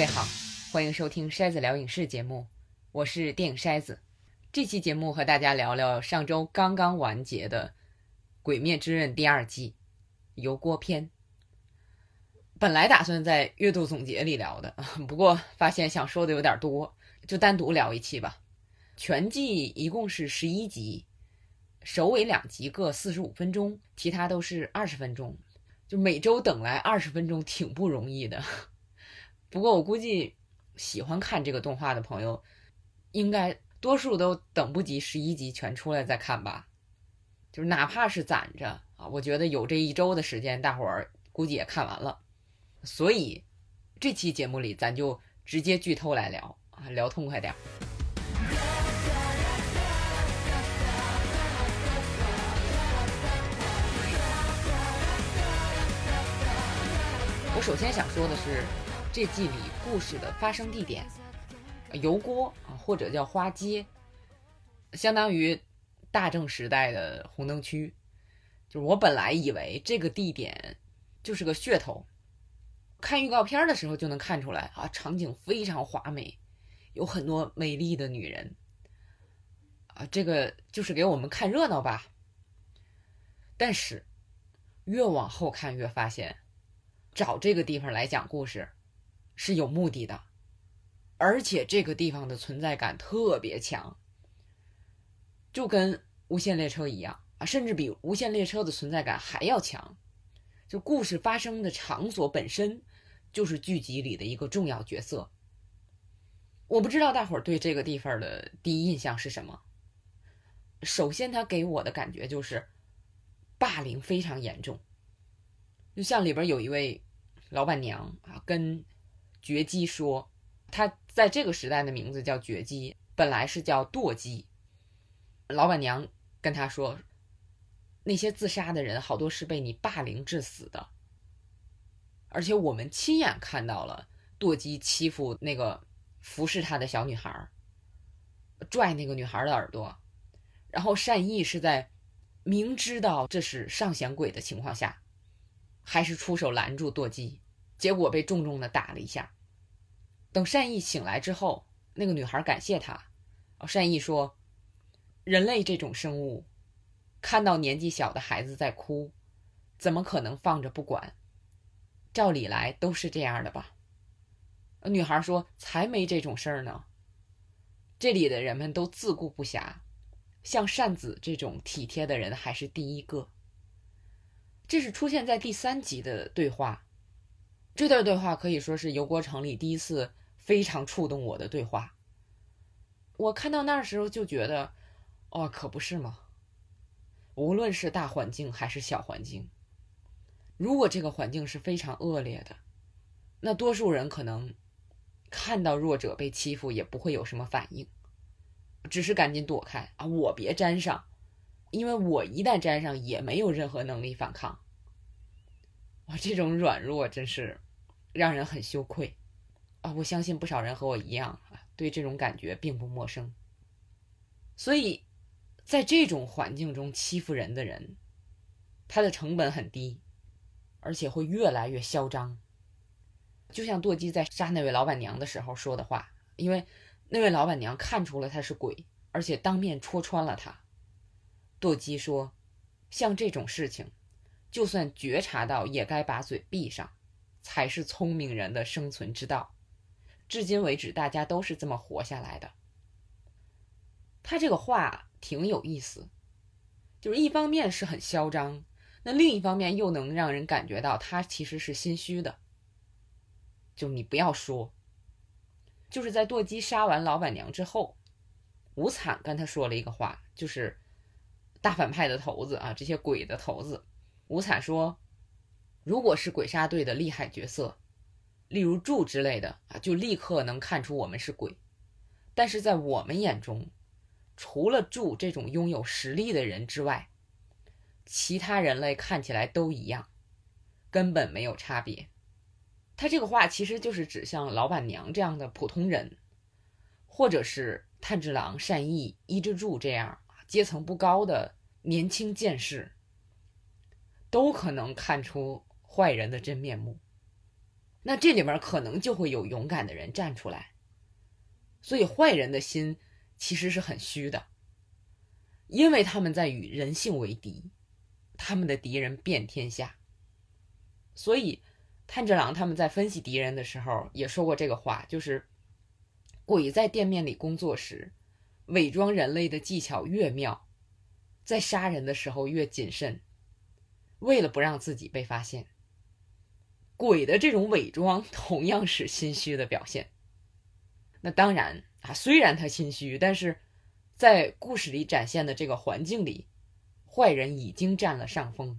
各位好，欢迎收听筛子聊影视节目，我是电影筛子。这期节目和大家聊聊上周刚刚完结的《鬼灭之刃》第二季油锅篇。本来打算在月度总结里聊的，不过发现想说的有点多，就单独聊一期吧。全季一共是十一集，首尾两集各四十五分钟，其他都是二十分钟。就每周等来二十分钟，挺不容易的。不过我估计，喜欢看这个动画的朋友，应该多数都等不及十一集全出来再看吧。就是哪怕是攒着啊，我觉得有这一周的时间，大伙儿估计也看完了。所以这期节目里，咱就直接剧透来聊啊，聊痛快点儿。我首先想说的是。这季里故事的发生地点，油锅啊，或者叫花街，相当于大正时代的红灯区。就是我本来以为这个地点就是个噱头，看预告片的时候就能看出来啊，场景非常华美，有很多美丽的女人啊，这个就是给我们看热闹吧。但是越往后看越发现，找这个地方来讲故事。是有目的的，而且这个地方的存在感特别强，就跟无限列车一样啊，甚至比无限列车的存在感还要强。就故事发生的场所本身就是剧集里的一个重要角色。我不知道大伙儿对这个地方的第一印象是什么。首先，他给我的感觉就是霸凌非常严重，就像里边有一位老板娘啊，跟。绝姬说：“他在这个时代的名字叫绝姬，本来是叫堕姬。老板娘跟他说，那些自杀的人好多是被你霸凌致死的，而且我们亲眼看到了堕机欺负那个服侍他的小女孩，拽那个女孩的耳朵，然后善意是在明知道这是上弦鬼的情况下，还是出手拦住堕姬。”结果被重重的打了一下。等善意醒来之后，那个女孩感谢他。善意说：“人类这种生物，看到年纪小的孩子在哭，怎么可能放着不管？照理来都是这样的吧？”女孩说：“才没这种事儿呢。这里的人们都自顾不暇，像善子这种体贴的人还是第一个。”这是出现在第三集的对话。这段对话可以说是油锅城里第一次非常触动我的对话。我看到那时候就觉得，哦，可不是吗？无论是大环境还是小环境，如果这个环境是非常恶劣的，那多数人可能看到弱者被欺负也不会有什么反应，只是赶紧躲开啊，我别沾上，因为我一旦沾上也没有任何能力反抗。哇，这种软弱真是让人很羞愧啊！我相信不少人和我一样啊，对这种感觉并不陌生。所以，在这种环境中欺负人的人，他的成本很低，而且会越来越嚣张。就像舵机在杀那位老板娘的时候说的话，因为那位老板娘看出了他是鬼，而且当面戳穿了他。舵机说：“像这种事情。”就算觉察到，也该把嘴闭上，才是聪明人的生存之道。至今为止，大家都是这么活下来的。他这个话挺有意思，就是一方面是很嚣张，那另一方面又能让人感觉到他其实是心虚的。就你不要说，就是在舵机杀完老板娘之后，吴惨跟他说了一个话，就是大反派的头子啊，这些鬼的头子。吴惨说：“如果是鬼杀队的厉害角色，例如柱之类的啊，就立刻能看出我们是鬼。但是在我们眼中，除了柱这种拥有实力的人之外，其他人类看起来都一样，根本没有差别。”他这个话其实就是指向老板娘这样的普通人，或者是炭治郎、善意、伊之助这样阶层不高的年轻剑士。都可能看出坏人的真面目。那这里面可能就会有勇敢的人站出来。所以坏人的心其实是很虚的，因为他们在与人性为敌，他们的敌人遍天下。所以炭治郎他们在分析敌人的时候也说过这个话，就是鬼在店面里工作时，伪装人类的技巧越妙，在杀人的时候越谨慎，为了不让自己被发现。鬼的这种伪装同样是心虚的表现。那当然啊，虽然他心虚，但是在故事里展现的这个环境里，坏人已经占了上风。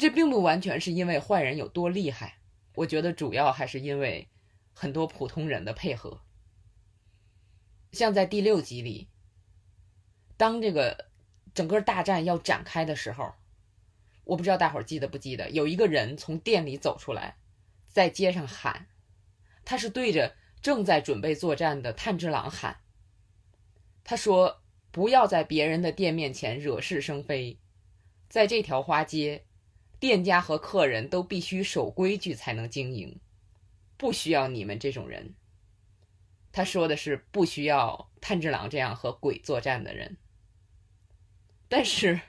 这并不完全是因为坏人有多厉害，我觉得主要还是因为很多普通人的配合。像在第六集里，当这个整个大战要展开的时候，我不知道大伙儿记得不记得，有一个人从店里走出来，在街上喊。他是对着正在准备作战的炭治郎喊：“他说，不要在别人的店面前惹是生非，在这条花街，店家和客人都必须守规矩才能经营，不需要你们这种人。”他说的是不需要炭治郎这样和鬼作战的人。但是，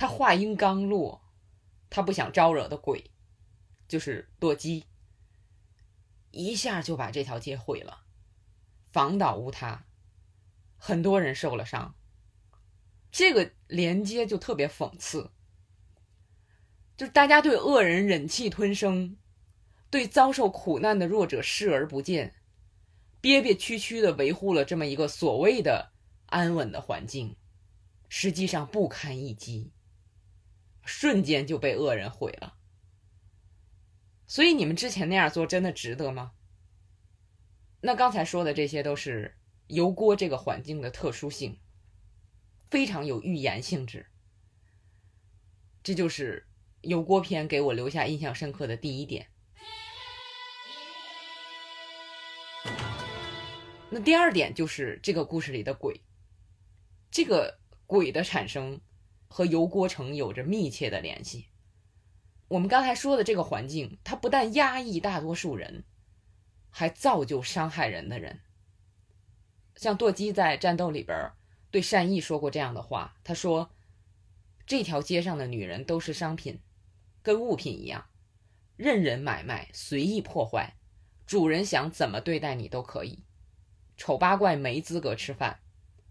他话音刚落，他不想招惹的鬼，就是舵姬。一下就把这条街毁了，房倒屋塌，很多人受了伤。这个连接就特别讽刺，就是大家对恶人忍气吞声，对遭受苦难的弱者视而不见，憋憋屈屈的维护了这么一个所谓的安稳的环境，实际上不堪一击，瞬间就被恶人毁了。所以你们之前那样做真的值得吗？那刚才说的这些都是油锅这个环境的特殊性，非常有预言性质。这就是油锅篇给我留下印象深刻的第一点。那第二点就是这个故事里的鬼，这个鬼的产生和油锅城有着密切的联系。我们刚才说的这个环境，它不但压抑大多数人，还造就伤害人的人。像舵机在战斗里边对善意说过这样的话，他说：“这条街上的女人都是商品，跟物品一样，任人买卖，随意破坏，主人想怎么对待你都可以。丑八怪没资格吃饭，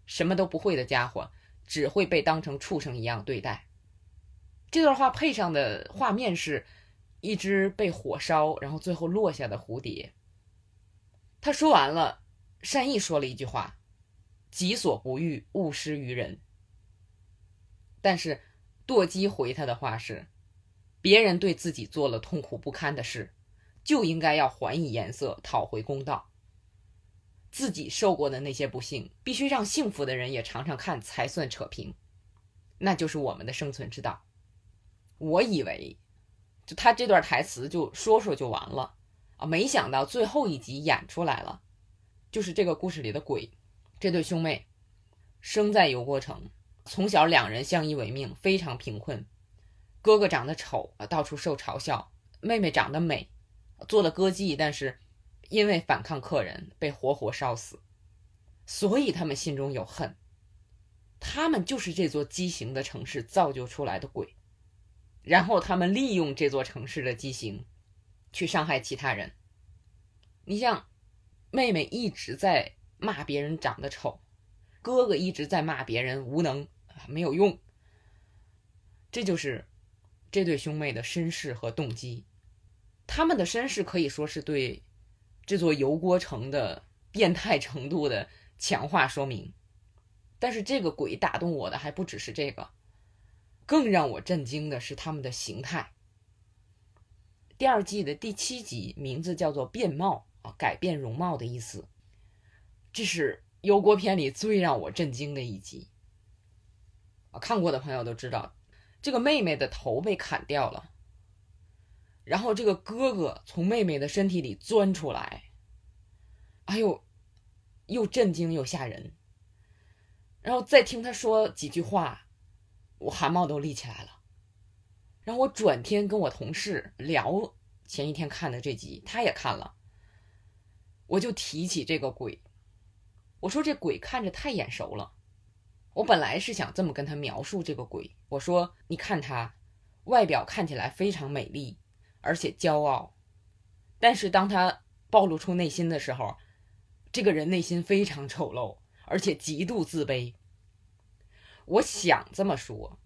什么都不会的家伙，只会被当成畜生一样对待。”这段话配上的画面是，一只被火烧，然后最后落下的蝴蝶。他说完了，善意说了一句话：“己所不欲，勿施于人。”但是舵机回他的话是：“别人对自己做了痛苦不堪的事，就应该要还以颜色，讨回公道。自己受过的那些不幸，必须让幸福的人也尝尝看，才算扯平。那就是我们的生存之道。”我以为，就他这段台词就说说就完了啊，没想到最后一集演出来了，就是这个故事里的鬼，这对兄妹生在油锅城，从小两人相依为命，非常贫困。哥哥长得丑啊，到处受嘲笑；妹妹长得美，做了歌妓，但是因为反抗客人被活活烧死，所以他们心中有恨。他们就是这座畸形的城市造就出来的鬼。然后他们利用这座城市的畸形，去伤害其他人。你像，妹妹一直在骂别人长得丑，哥哥一直在骂别人无能没有用。这就是这对兄妹的身世和动机。他们的身世可以说是对这座油锅城的变态程度的强化说明。但是这个鬼打动我的还不只是这个。更让我震惊的是他们的形态。第二季的第七集名字叫做“变貌”啊，改变容貌的意思。这是油锅片里最让我震惊的一集。啊，看过的朋友都知道，这个妹妹的头被砍掉了，然后这个哥哥从妹妹的身体里钻出来，哎呦，又震惊又吓人。然后再听他说几句话。我汗毛都立起来了，然后我转天跟我同事聊前一天看的这集，他也看了。我就提起这个鬼，我说这鬼看着太眼熟了。我本来是想这么跟他描述这个鬼，我说你看他，外表看起来非常美丽，而且骄傲，但是当他暴露出内心的时候，这个人内心非常丑陋，而且极度自卑。我想这么说。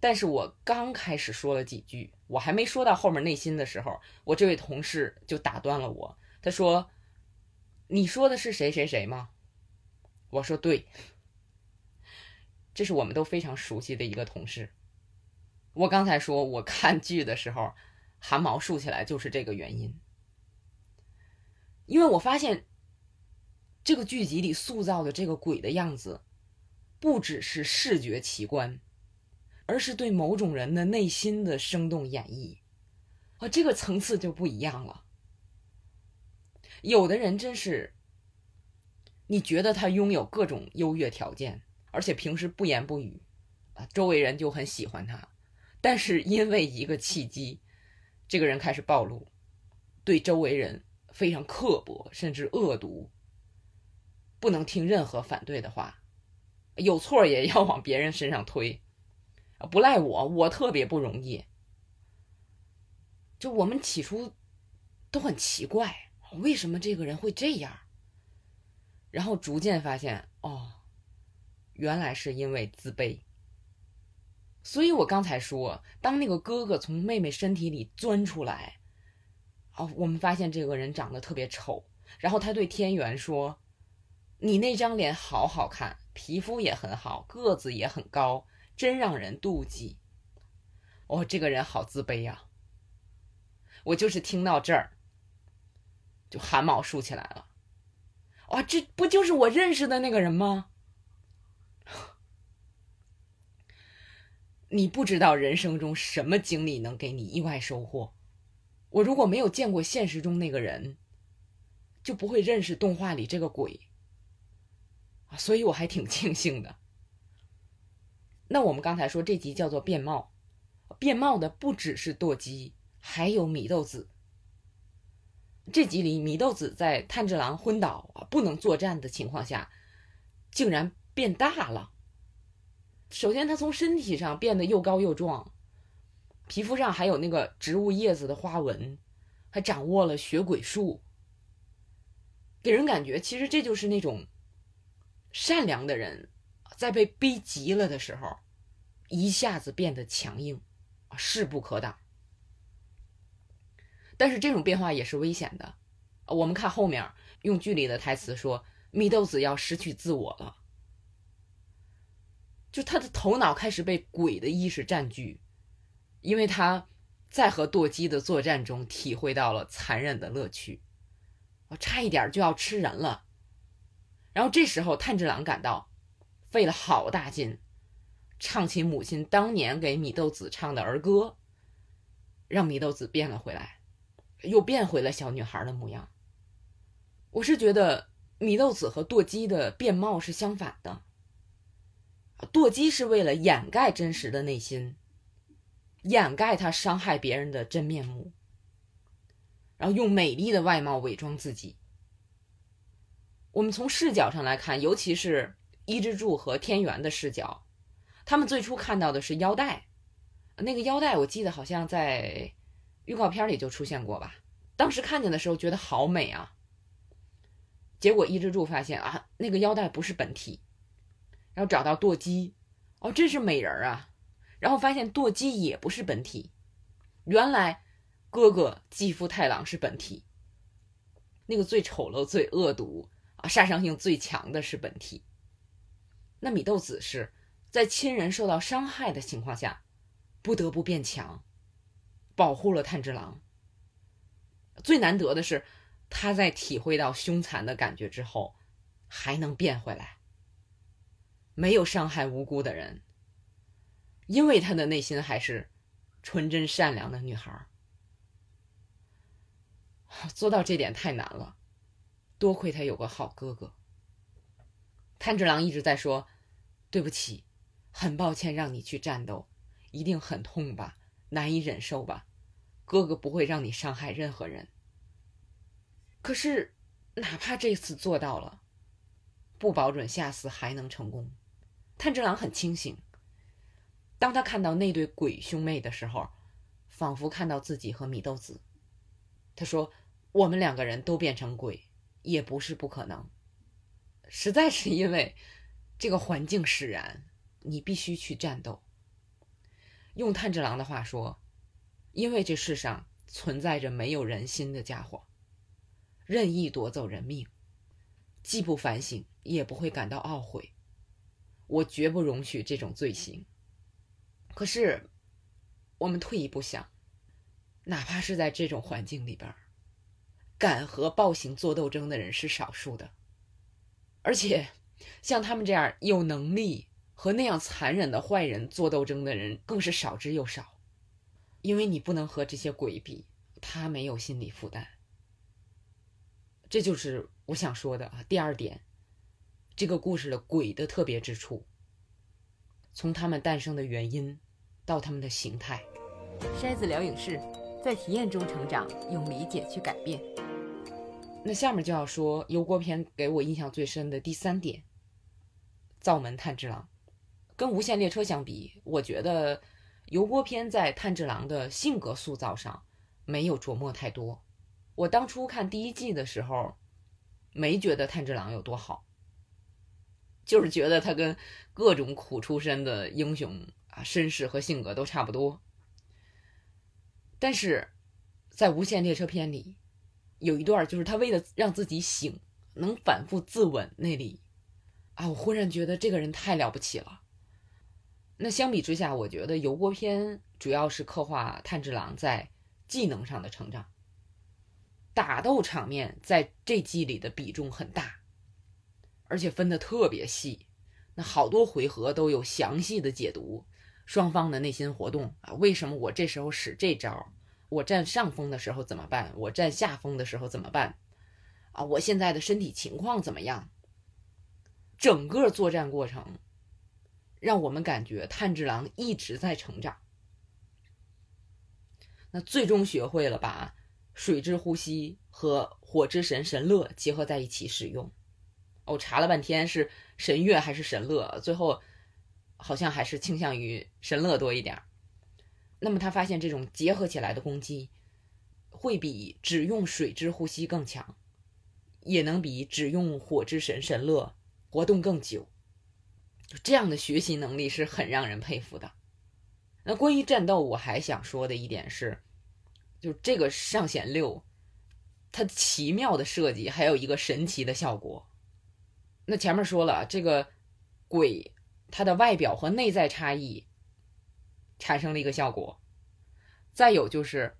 但是我刚开始说了几句，我还没说到后面内心的时候，我这位同事就打断了我。他说：“你说的是谁谁谁吗？”我说：“对，这是我们都非常熟悉的一个同事。”我刚才说我看剧的时候汗毛竖起来，就是这个原因，因为我发现这个剧集里塑造的这个鬼的样子，不只是视觉奇观。而是对某种人的内心的生动演绎，啊，这个层次就不一样了。有的人真是，你觉得他拥有各种优越条件，而且平时不言不语，啊，周围人就很喜欢他。但是因为一个契机，这个人开始暴露，对周围人非常刻薄，甚至恶毒，不能听任何反对的话，有错也要往别人身上推。不赖我，我特别不容易。就我们起初都很奇怪，为什么这个人会这样？然后逐渐发现，哦，原来是因为自卑。所以我刚才说，当那个哥哥从妹妹身体里钻出来，哦，我们发现这个人长得特别丑。然后他对天元说：“你那张脸好好看，皮肤也很好，个子也很高。”真让人妒忌，哦，这个人好自卑呀！我就是听到这儿，就汗毛竖起来了。哇，这不就是我认识的那个人吗？你不知道人生中什么经历能给你意外收获。我如果没有见过现实中那个人，就不会认识动画里这个鬼啊，所以我还挺庆幸的。那我们刚才说这集叫做变貌，变貌的不只是舵姬，还有米豆子。这集里，米豆子在炭治郎昏倒啊不能作战的情况下，竟然变大了。首先，他从身体上变得又高又壮，皮肤上还有那个植物叶子的花纹，还掌握了血鬼术，给人感觉其实这就是那种善良的人。在被逼急了的时候，一下子变得强硬，势不可挡。但是这种变化也是危险的。我们看后面用剧里的台词说，米豆子要失去自我了，就他的头脑开始被鬼的意识占据，因为他在和舵姬的作战中体会到了残忍的乐趣，我差一点就要吃人了。然后这时候炭治郎赶到。费了好大劲，唱起母亲当年给米豆子唱的儿歌，让米豆子变了回来，又变回了小女孩的模样。我是觉得米豆子和舵姬的变貌是相反的，堕姬是为了掩盖真实的内心，掩盖他伤害别人的真面目，然后用美丽的外貌伪装自己。我们从视角上来看，尤其是。伊之助和天元的视角，他们最初看到的是腰带，那个腰带我记得好像在预告片里就出现过吧。当时看见的时候觉得好美啊。结果伊之助发现啊，那个腰带不是本体，然后找到舵姬，哦，这是美人啊。然后发现舵姬也不是本体，原来哥哥继父太郎是本体，那个最丑陋、最恶毒啊、杀伤性最强的是本体。那米豆子是在亲人受到伤害的情况下，不得不变强，保护了炭治郎。最难得的是，他在体会到凶残的感觉之后，还能变回来，没有伤害无辜的人，因为他的内心还是纯真善良的女孩。做到这点太难了，多亏他有个好哥哥。炭治郎一直在说：“对不起，很抱歉让你去战斗，一定很痛吧，难以忍受吧。”哥哥不会让你伤害任何人。可是，哪怕这次做到了，不保准下次还能成功。炭治郎很清醒，当他看到那对鬼兄妹的时候，仿佛看到自己和米豆子。他说：“我们两个人都变成鬼，也不是不可能。实在是因为这个环境使然，你必须去战斗。”用炭治郎的话说：“因为这世上存在着没有人心的家伙，任意夺走人命，既不反省，也不会感到懊悔。我绝不容许这种罪行。可是，我们退一步想，哪怕是在这种环境里边，敢和暴行做斗争的人是少数的，而且像他们这样有能力。”和那样残忍的坏人做斗争的人更是少之又少，因为你不能和这些鬼比，他没有心理负担。这就是我想说的啊。第二点，这个故事的鬼的特别之处，从他们诞生的原因到他们的形态。筛子聊影视，在体验中成长，用理解去改变。那下面就要说油锅篇给我印象最深的第三点：灶门炭治郎。跟无限列车相比，我觉得油锅篇在炭治郎的性格塑造上没有琢磨太多。我当初看第一季的时候，没觉得炭治郎有多好，就是觉得他跟各种苦出身的英雄啊身世和性格都差不多。但是在无限列车篇里，有一段就是他为了让自己醒，能反复自刎那里，啊，我忽然觉得这个人太了不起了。那相比之下，我觉得油锅篇主要是刻画炭治郎在技能上的成长，打斗场面在这季里的比重很大，而且分的特别细，那好多回合都有详细的解读双方的内心活动啊，为什么我这时候使这招，我占上风的时候怎么办，我占下风的时候怎么办，啊，我现在的身体情况怎么样，整个作战过程。让我们感觉炭治郎一直在成长，那最终学会了把水之呼吸和火之神神乐结合在一起使用。我查了半天是神乐还是神乐，最后好像还是倾向于神乐多一点。那么他发现这种结合起来的攻击会比只用水之呼吸更强，也能比只用火之神神乐活动更久。就这样的学习能力是很让人佩服的。那关于战斗，我还想说的一点是，就这个上弦六，它奇妙的设计还有一个神奇的效果。那前面说了，这个鬼它的外表和内在差异产生了一个效果。再有就是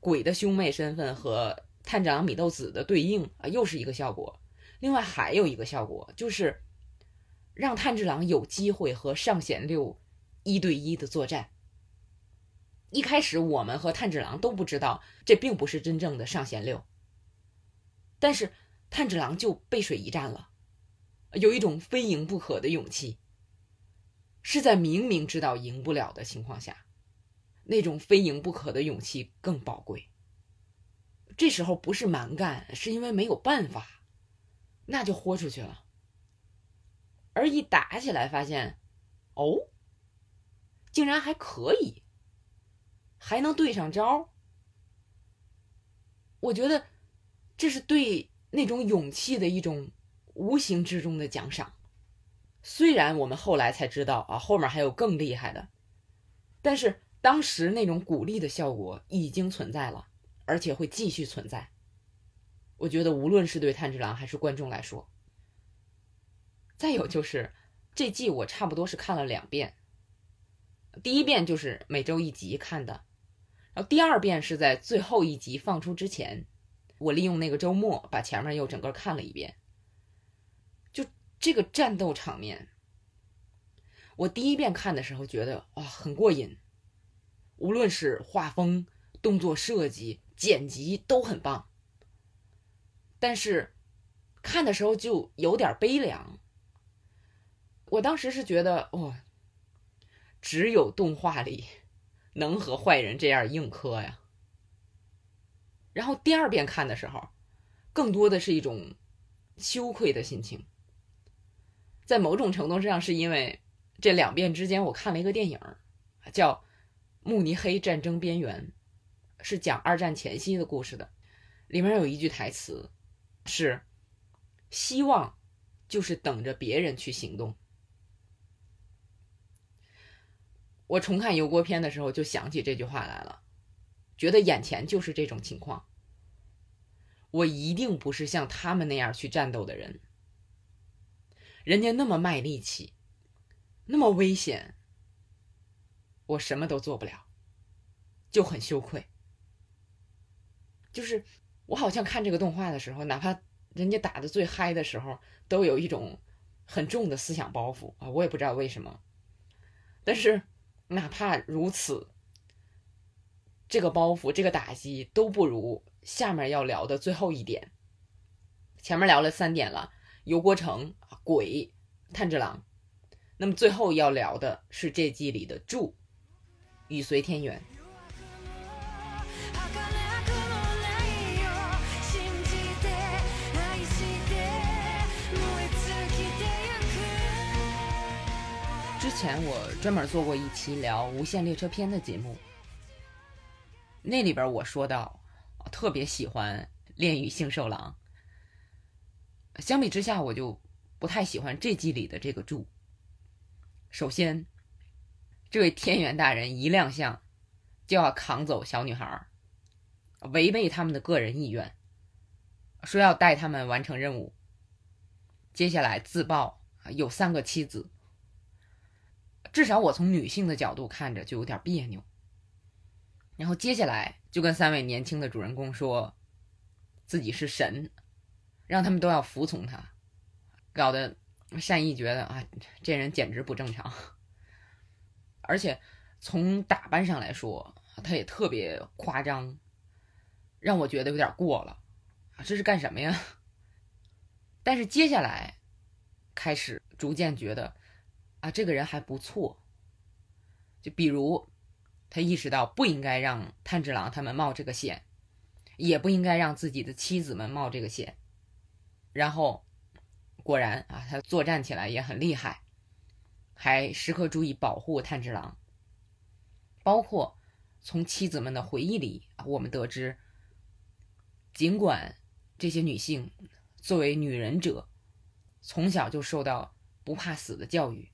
鬼的兄妹身份和探长米豆子的对应啊，又是一个效果。另外还有一个效果就是。让炭治郎有机会和上弦六一对一的作战。一开始我们和炭治郎都不知道这并不是真正的上弦六，但是炭治郎就背水一战了，有一种非赢不可的勇气。是在明明知道赢不了的情况下，那种非赢不可的勇气更宝贵。这时候不是蛮干，是因为没有办法，那就豁出去了。而一打起来，发现，哦，竟然还可以，还能对上招。我觉得这是对那种勇气的一种无形之中的奖赏。虽然我们后来才知道啊，后面还有更厉害的，但是当时那种鼓励的效果已经存在了，而且会继续存在。我觉得无论是对炭治郎还是观众来说。再有就是这季我差不多是看了两遍，第一遍就是每周一集看的，然后第二遍是在最后一集放出之前，我利用那个周末把前面又整个看了一遍。这个战斗场面，我第一遍看的时候觉得哇很过瘾，无论是画风、动作设计、剪辑都很棒，但是看的时候就有点悲凉。我当时是觉得，哦，只有动画里能和坏人这样硬磕呀，然后第二遍看的时候，更多的是一种羞愧的心情。在某种程度上，是因为这两遍之间，我看了一个电影，叫《慕尼黑战争边缘》，是讲二战前夕的故事的。里面有一句台词是：“希望就是等着别人去行动。”我重看油锅片的时候，就想起这句话来了，觉得眼前就是这种情况。我一定不是像他们那样去战斗的人，人家那么卖力气，那么危险，我什么都做不了，就很羞愧。就是我好像看这个动画的时候，哪怕人家打的最嗨的时候，都有一种很重的思想包袱啊，我也不知道为什么，但是。哪怕如此，这个包袱、这个打击都不如下面要聊的最后一点。前面聊了三点了，油锅城、鬼、炭治郎，那么最后要聊的是这季里的柱，雨随天元。之前我专门做过一期聊《无限列车篇》的节目，那里边我说到，特别喜欢炼狱杏寿郎。相比之下，我就不太喜欢这季里的这个柱。首先，这位天元大人一亮相就要扛走小女孩，违背他们的个人意愿，说要带他们完成任务。接下来自曝有三个妻子。至少我从女性的角度看着就有点别扭，然后接下来就跟三位年轻的主人公说，自己是神，让他们都要服从他，搞得善意觉得啊，这人简直不正常。而且从打扮上来说，他也特别夸张，让我觉得有点过了，这是干什么呀？但是接下来开始逐渐觉得。啊，这个人还不错。就比如，他意识到不应该让炭治郎他们冒这个险，也不应该让自己的妻子们冒这个险。然后，果然啊，他作战起来也很厉害，还时刻注意保护炭治郎。包括从妻子们的回忆里，我们得知，尽管这些女性作为女人者，从小就受到不怕死的教育。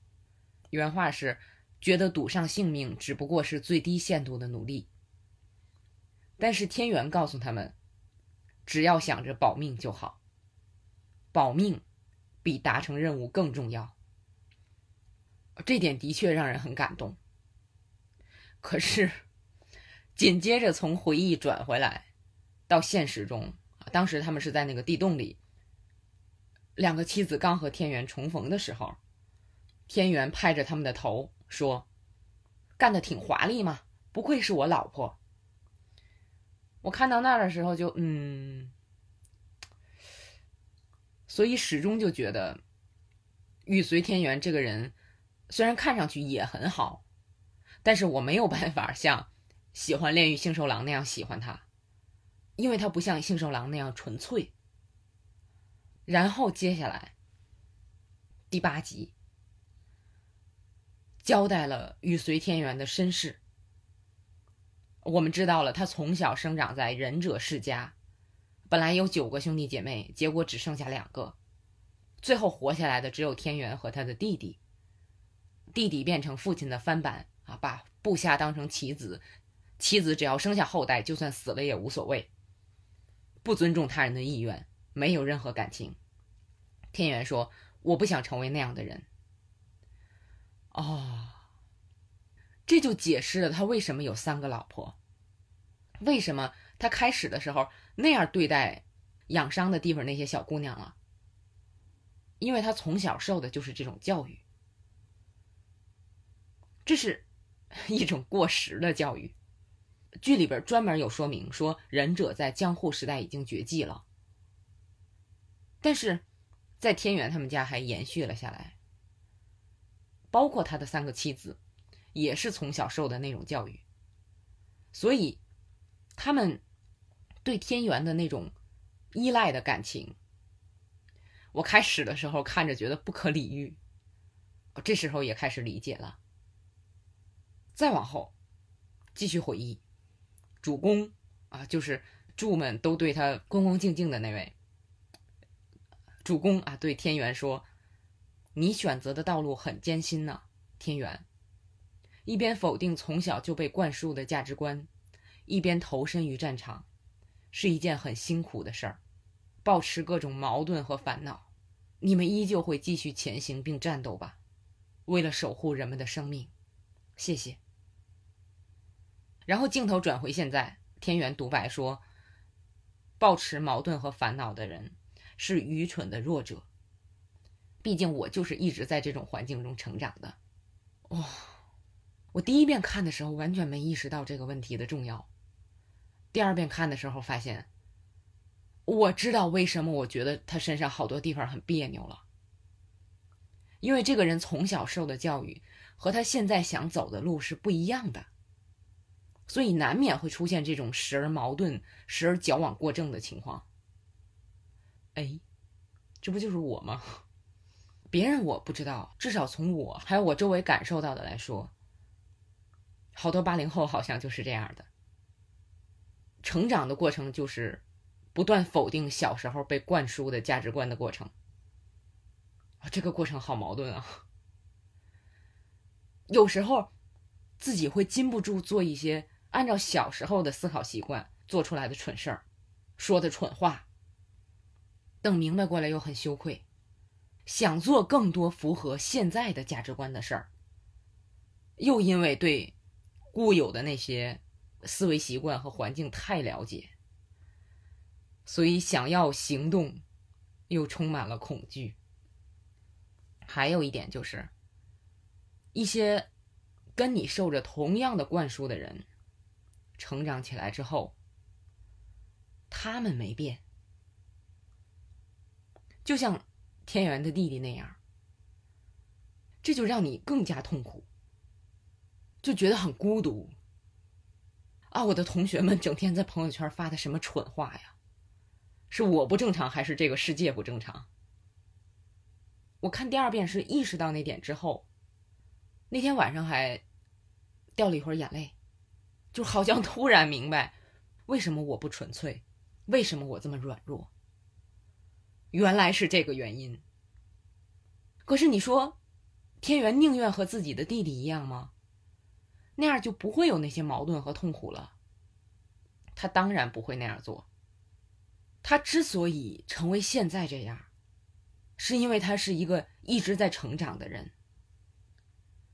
原话是：“觉得赌上性命只不过是最低限度的努力。”但是天元告诉他们，只要想着保命就好，保命比达成任务更重要。这点的确让人很感动。可是，紧接着从回忆转回来，到现实中，当时他们是在那个地洞里，两个妻子刚和天元重逢的时候。天元拍着他们的头说：“干得挺华丽嘛，不愧是我老婆。”我看到那儿的时候就嗯，所以始终就觉得玉随天元这个人虽然看上去也很好，但是我没有办法像喜欢炼狱杏寿郎那样喜欢他，因为他不像杏寿郎那样纯粹。然后接下来第八集。交代了玉随天元的身世。我们知道了，他从小生长在忍者世家，本来有九个兄弟姐妹，结果只剩下两个，最后活下来的只有天元和他的弟弟。弟弟变成父亲的翻版啊，把部下当成棋子，妻子只要生下后代，就算死了也无所谓，不尊重他人的意愿，没有任何感情。天元说：“我不想成为那样的人。”哦，这就解释了他为什么有三个老婆，为什么他开始的时候那样对待养伤的地方那些小姑娘了，因为他从小受的就是这种教育，这是 一种过时的教育。剧里边专门有说明说，忍者在江户时代已经绝迹了，但是在天元他们家还延续了下来。包括他的三个妻子，也是从小受的那种教育，所以他们对天元的那种依赖的感情。我开始的时候看着觉得不可理喻，这时候也开始理解了。再往后，继续回忆，主公啊，就是祝们都对他恭恭敬敬的那位主公啊，对天元说：“你选择的道路很艰辛呢，天元。”一边否定从小就被灌输的价值观，一边投身于战场，是一件很辛苦的事儿，保持各种矛盾和烦恼。你们依旧会继续前行并战斗吧，为了守护人们的生命，谢谢。然后镜头转回现在，天元独白说：“保持矛盾和烦恼的人是愚蠢的弱者。毕竟我就是一直在这种环境中成长的。”哇，我第一遍看的时候完全没意识到这个问题的重要，第二遍看的时候发现。我知道为什么我觉得他身上好多地方很别扭了，因为这个人从小受的教育和他现在想走的路是不一样的，所以难免会出现这种时而矛盾、时而矫枉过正的情况。哎，这不就是我吗？别人我不知道，至少从我还有我周围感受到的来说，好多八零后好像就是这样的，成长的过程就是。不断否定小时候被灌输的价值观的过程，啊，这个过程好矛盾啊！有时候自己会禁不住做一些按照小时候的思考习惯做出来的蠢事儿，说的蠢话。等明白过来又很羞愧，想做更多符合现在的价值观的事儿，又因为对固有的那些思维习惯和环境太了解。所以，想要行动，又充满了恐惧。还有一点就是，一些跟你受着同样的灌输的人，成长起来之后，他们没变，就像天元的弟弟那样，这就让你更加痛苦，就觉得很孤独。啊，我的同学们整天在朋友圈发的什么蠢话呀？是我不正常，还是这个世界不正常？我看第二遍是意识到那点之后，那天晚上还掉了一会儿眼泪，就好像突然明白为什么我不纯粹，为什么我这么软弱。原来是这个原因。可是你说，天元宁愿和自己的弟弟一样吗？那样就不会有那些矛盾和痛苦了。他当然不会那样做。他之所以成为现在这样，是因为他是一个一直在成长的人。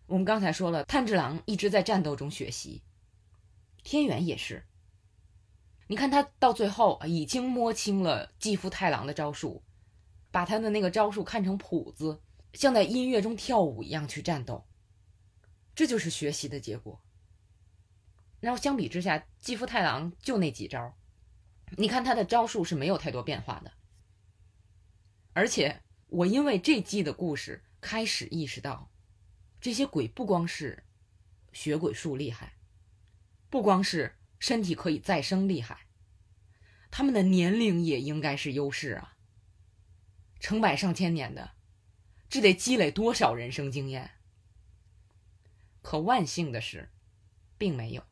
我们刚才说了，炭治郎一直在战斗中学习，天元也是。你看他到最后已经摸清了继父太郎的招数，把他的那个招数看成谱子，像在音乐中跳舞一样去战斗，这就是学习的结果。然后相比之下，继父太郎就那几招。你看他的招数是没有太多变化的，而且我因为这季的故事开始意识到，这些鬼不光是血鬼术厉害，不光是身体可以再生厉害，他们的年龄也应该是优势啊。成百上千年的，这得积累多少人生经验？可万幸的是，并没有。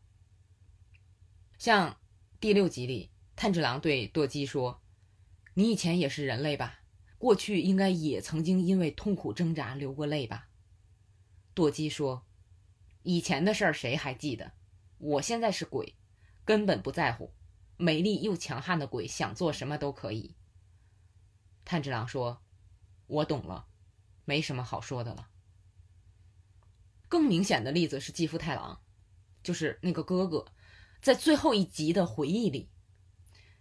像第六集里。炭治郎对舵姬说：“你以前也是人类吧？过去应该也曾经因为痛苦挣扎流过泪吧？”舵姬说：“以前的事儿谁还记得？我现在是鬼，根本不在乎。美丽又强悍的鬼想做什么都可以。”炭治郎说：“我懂了，没什么好说的了。”更明显的例子是继父太郎，就是那个哥哥，在最后一集的回忆里。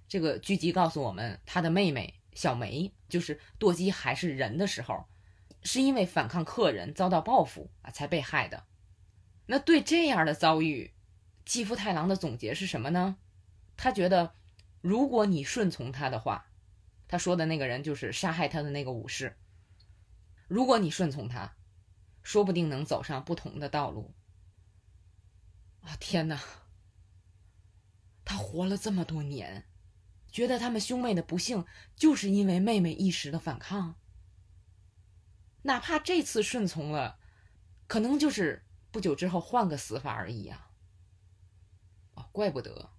这个剧集告诉我们，他的妹妹小梅就是舵姬还是人的时候，是因为反抗客人遭到报复啊才被害的。那对这样的遭遇，继父太郎的总结是什么呢？他觉得，如果你顺从他的话，他说的那个人就是杀害他的那个武士。如果你顺从他，说不定能走上不同的道路。啊天哪！他活了这么多年。觉得他们兄妹的不幸就是因为妹妹一时的反抗？哪怕这次顺从了，可能就是不久之后换个死法而已啊！哦，怪不得，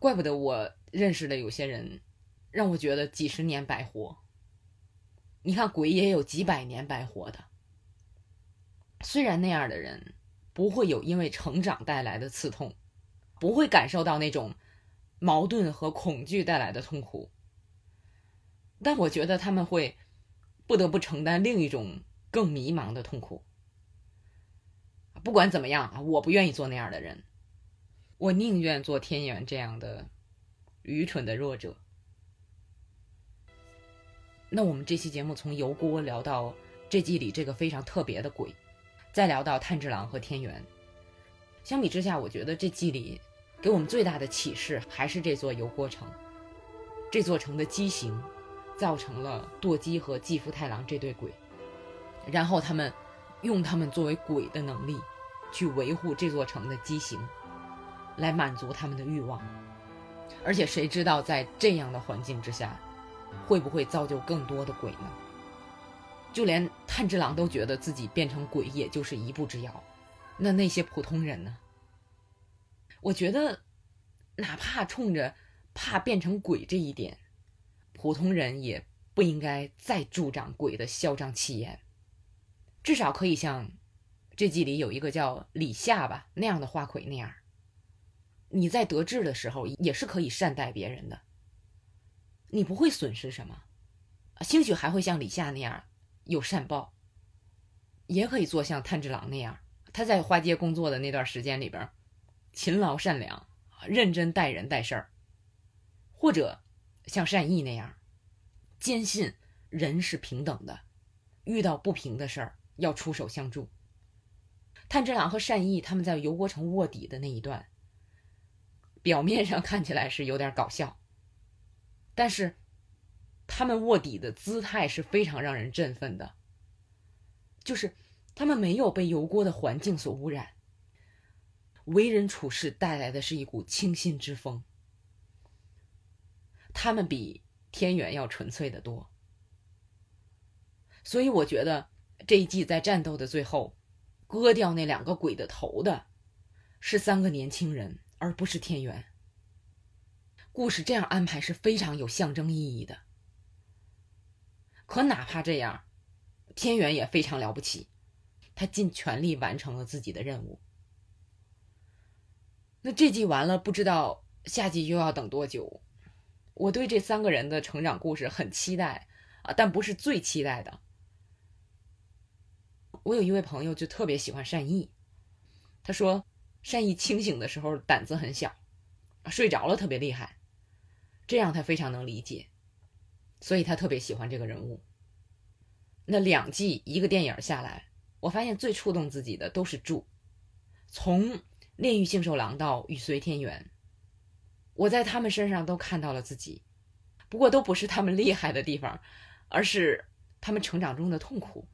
怪不得我认识的有些人，让我觉得几十年白活。你看鬼也有几百年白活的。虽然那样的人不会有因为成长带来的刺痛，不会感受到那种矛盾和恐惧带来的痛苦，但我觉得他们会不得不承担另一种更迷茫的痛苦。不管怎么样啊，我不愿意做那样的人，我宁愿做天元这样的愚蠢的弱者。那我们这期节目从油锅聊到这季里这个非常特别的鬼。再聊到炭治郎和天元，相比之下，我觉得这季里给我们最大的启示还是这座油锅城。这座城的畸形，造成了舵姬和继父太郎这对鬼，然后他们用他们作为鬼的能力，去维护这座城的畸形，来满足他们的欲望。而且谁知道在这样的环境之下，会不会造就更多的鬼呢？就连炭治郎都觉得自己变成鬼也就是一步之遥，那那些普通人呢？我觉得，哪怕冲着怕变成鬼这一点，普通人也不应该再助长鬼的嚣张气焰。至少可以像这季里有一个叫李夏吧那样的花魁那样，你在得志的时候也是可以善待别人的，你不会损失什么，兴许还会像李夏那样。有善报，也可以做像炭治郎那样，他在花街工作的那段时间里边，勤劳善良，认真待人待事儿；或者像善意那样，坚信人是平等的，遇到不平的事儿要出手相助。炭治郎和善意他们在油锅城卧底的那一段，表面上看起来是有点搞笑，但是。他们卧底的姿态是非常让人振奋的，就是他们没有被油锅的环境所污染，为人处事带来的是一股清新之风。他们比天元要纯粹的多，所以我觉得这一季在战斗的最后，割掉那两个鬼的头的，是三个年轻人，而不是天元。故事这样安排是非常有象征意义的。可哪怕这样，天元也非常了不起，他尽全力完成了自己的任务。那这季完了，不知道下季又要等多久。我对这三个人的成长故事很期待啊，但不是最期待的。我有一位朋友就特别喜欢善意，他说善意清醒的时候胆子很小，睡着了特别厉害，这样他非常能理解。所以他特别喜欢这个人物。那两季一个电影下来，我发现最触动自己的都是柱，从《炼狱杏寿郎》到《与随天元》，我在他们身上都看到了自己。不过都不是他们厉害的地方，而是他们成长中的痛苦。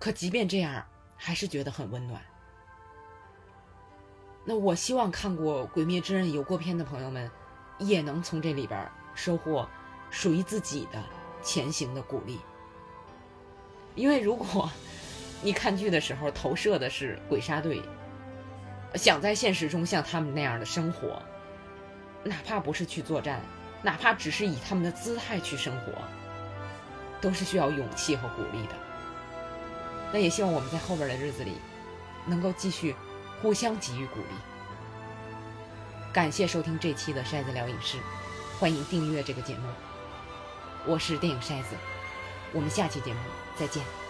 可即便这样，还是觉得很温暖。那我希望看过《鬼灭之刃》有过片的朋友们，也能从这里边收获。属于自己的前行的鼓励，因为如果你看剧的时候投射的是鬼杀队，想在现实中像他们那样的生活，哪怕不是去作战，哪怕只是以他们的姿态去生活，都是需要勇气和鼓励的。那也希望我们在后边的日子里，能够继续互相给予鼓励。感谢收听这期的筛子聊影视，欢迎订阅这个节目。我是电影筛子，我们下期节目再见。